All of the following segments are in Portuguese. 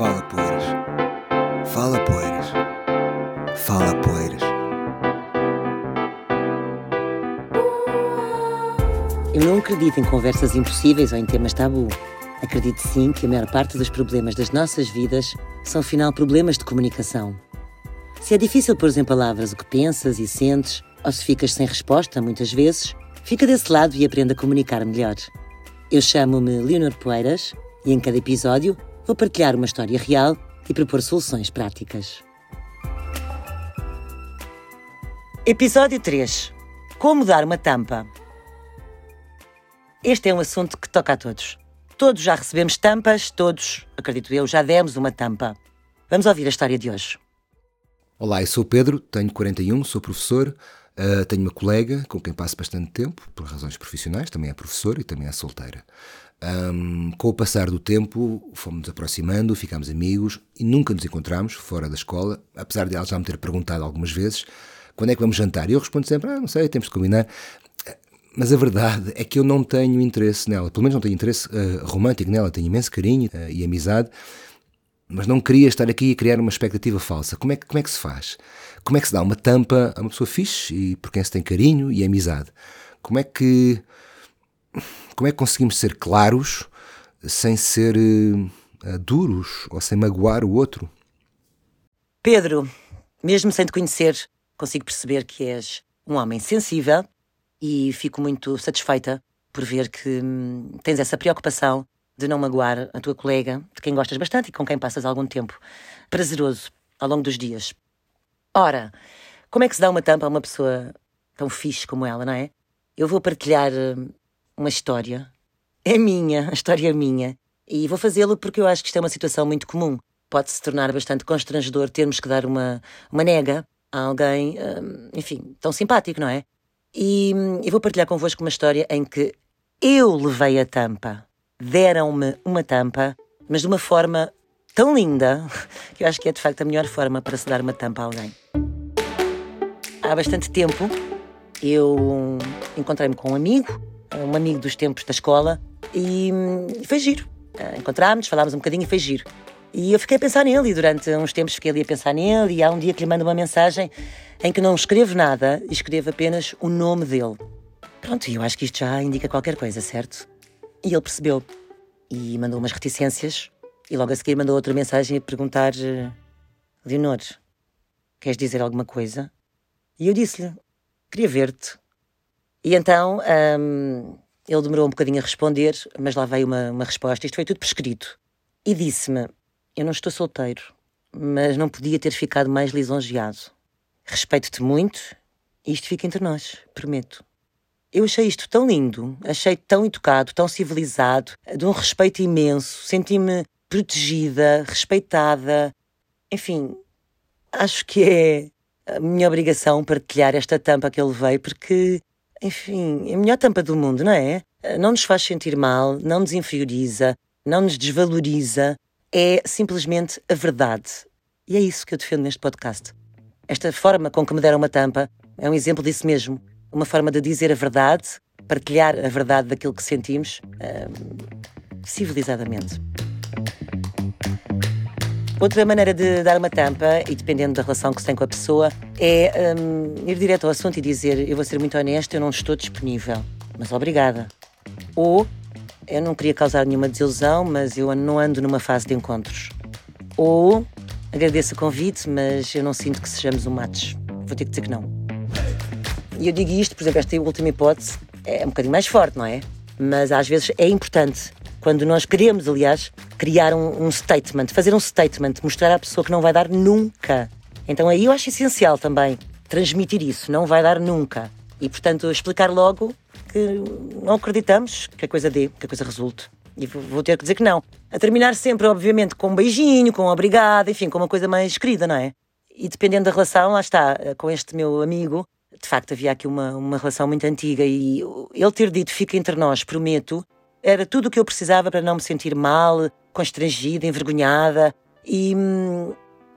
Fala Poeiras. Fala Poeiras. Fala Poeiras. Eu não acredito em conversas impossíveis ou em temas tabu. Acredito sim que a maior parte dos problemas das nossas vidas são, afinal, problemas de comunicação. Se é difícil pôr em palavras o que pensas e sentes, ou se ficas sem resposta, muitas vezes, fica desse lado e aprenda a comunicar melhor. Eu chamo-me Leonor Poeiras e em cada episódio vou partilhar uma história real e propor soluções práticas. Episódio 3 Como dar uma tampa. Este é um assunto que toca a todos. Todos já recebemos tampas, todos, acredito eu, já demos uma tampa. Vamos ouvir a história de hoje. Olá, eu sou o Pedro, tenho 41, sou professor, uh, tenho uma colega com quem passo bastante tempo, por razões profissionais, também é professora e também é solteira. Um, com o passar do tempo, fomos aproximando, ficámos amigos e nunca nos encontramos fora da escola, apesar de ela já me ter perguntado algumas vezes quando é que vamos jantar. E eu respondo sempre: ah, não sei, temos de combinar. Mas a verdade é que eu não tenho interesse nela, pelo menos não tenho interesse uh, romântico nela, tenho imenso carinho uh, e amizade, mas não queria estar aqui e criar uma expectativa falsa. Como é, que, como é que se faz? Como é que se dá uma tampa a uma pessoa fixe e por quem se tem carinho e amizade? Como é que como é que conseguimos ser claros sem ser uh, duros ou sem magoar o outro? Pedro, mesmo sem te conhecer, consigo perceber que és um homem sensível e fico muito satisfeita por ver que hum, tens essa preocupação de não magoar a tua colega, de quem gostas bastante e com quem passas algum tempo prazeroso ao longo dos dias. Ora, como é que se dá uma tampa a uma pessoa tão fixe como ela, não é? Eu vou partilhar hum, uma história. É minha, a história é minha. E vou fazê-lo porque eu acho que isto é uma situação muito comum. Pode se tornar bastante constrangedor termos que dar uma, uma nega a alguém, hum, enfim, tão simpático, não é? E, e vou partilhar convosco uma história em que eu levei a tampa. Deram-me uma tampa, mas de uma forma tão linda que eu acho que é de facto a melhor forma para se dar uma tampa a alguém. Há bastante tempo eu encontrei-me com um amigo, um amigo dos tempos da escola, e foi giro. Encontrámos, falámos um bocadinho e foi giro. E eu fiquei a pensar nele, e durante uns tempos fiquei ali a pensar nele, e há um dia que lhe mando uma mensagem em que não escrevo nada e escrevo apenas o nome dele. Pronto, e eu acho que isto já indica qualquer coisa, certo? E ele percebeu e mandou umas reticências, e logo a seguir mandou outra mensagem a perguntar: Leonor, queres dizer alguma coisa? E eu disse-lhe: queria ver-te. E então hum, ele demorou um bocadinho a responder, mas lá veio uma, uma resposta. Isto foi tudo prescrito. E disse-me: Eu não estou solteiro, mas não podia ter ficado mais lisonjeado. Respeito-te muito e isto fica entre nós, prometo. Eu achei isto tão lindo, achei tão educado, tão civilizado, de um respeito imenso, senti-me protegida, respeitada. Enfim, acho que é a minha obrigação partilhar esta tampa que ele veio, porque, enfim, é a melhor tampa do mundo, não é? Não nos faz sentir mal, não nos inferioriza, não nos desvaloriza, é simplesmente a verdade. E é isso que eu defendo neste podcast. Esta forma com que me deram uma tampa é um exemplo disso mesmo. Uma forma de dizer a verdade, partilhar a verdade daquilo que sentimos, hum, civilizadamente. Outra maneira de dar uma tampa, e dependendo da relação que se tem com a pessoa, é hum, ir direto ao assunto e dizer: Eu vou ser muito honesto, eu não estou disponível, mas obrigada. Ou eu não queria causar nenhuma desilusão, mas eu não ando numa fase de encontros. Ou Agradeço o convite, mas eu não sinto que sejamos um match. Vou ter que dizer que não. E eu digo isto, por exemplo, esta última hipótese é um bocadinho mais forte, não é? Mas às vezes é importante, quando nós queremos, aliás, criar um, um statement, fazer um statement, mostrar à pessoa que não vai dar nunca. Então aí eu acho essencial também transmitir isso, não vai dar nunca. E portanto explicar logo que não acreditamos que a coisa dê, que a coisa resulte. E vou ter que dizer que não. A terminar sempre, obviamente, com um beijinho, com um obrigado, enfim, com uma coisa mais querida, não é? E dependendo da relação, lá está, com este meu amigo, de facto havia aqui uma, uma relação muito antiga e ele ter dito fica entre nós, prometo, era tudo o que eu precisava para não me sentir mal, constrangida, envergonhada e,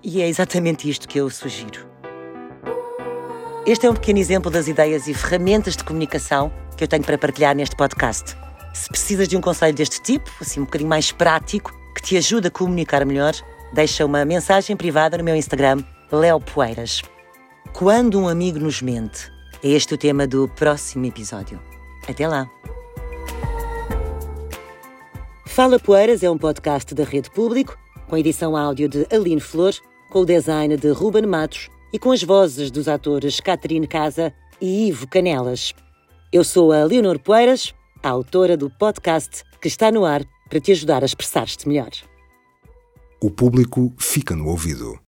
e é exatamente isto que eu sugiro. Este é um pequeno exemplo das ideias e ferramentas de comunicação que eu tenho para partilhar neste podcast. Se precisas de um conselho deste tipo, assim um bocadinho mais prático, que te ajude a comunicar melhor, deixa uma mensagem privada no meu Instagram, Léo Poeiras. Quando um amigo nos mente, é este o tema do próximo episódio. Até lá! Fala Poeiras é um podcast da Rede Público, com edição áudio de Aline Flor, com o design de Ruben Matos e com as vozes dos atores Caterine Casa e Ivo Canelas. Eu sou a Leonor Poeiras, a autora do podcast que está no ar para te ajudar a expressar-te melhor. O público fica no ouvido.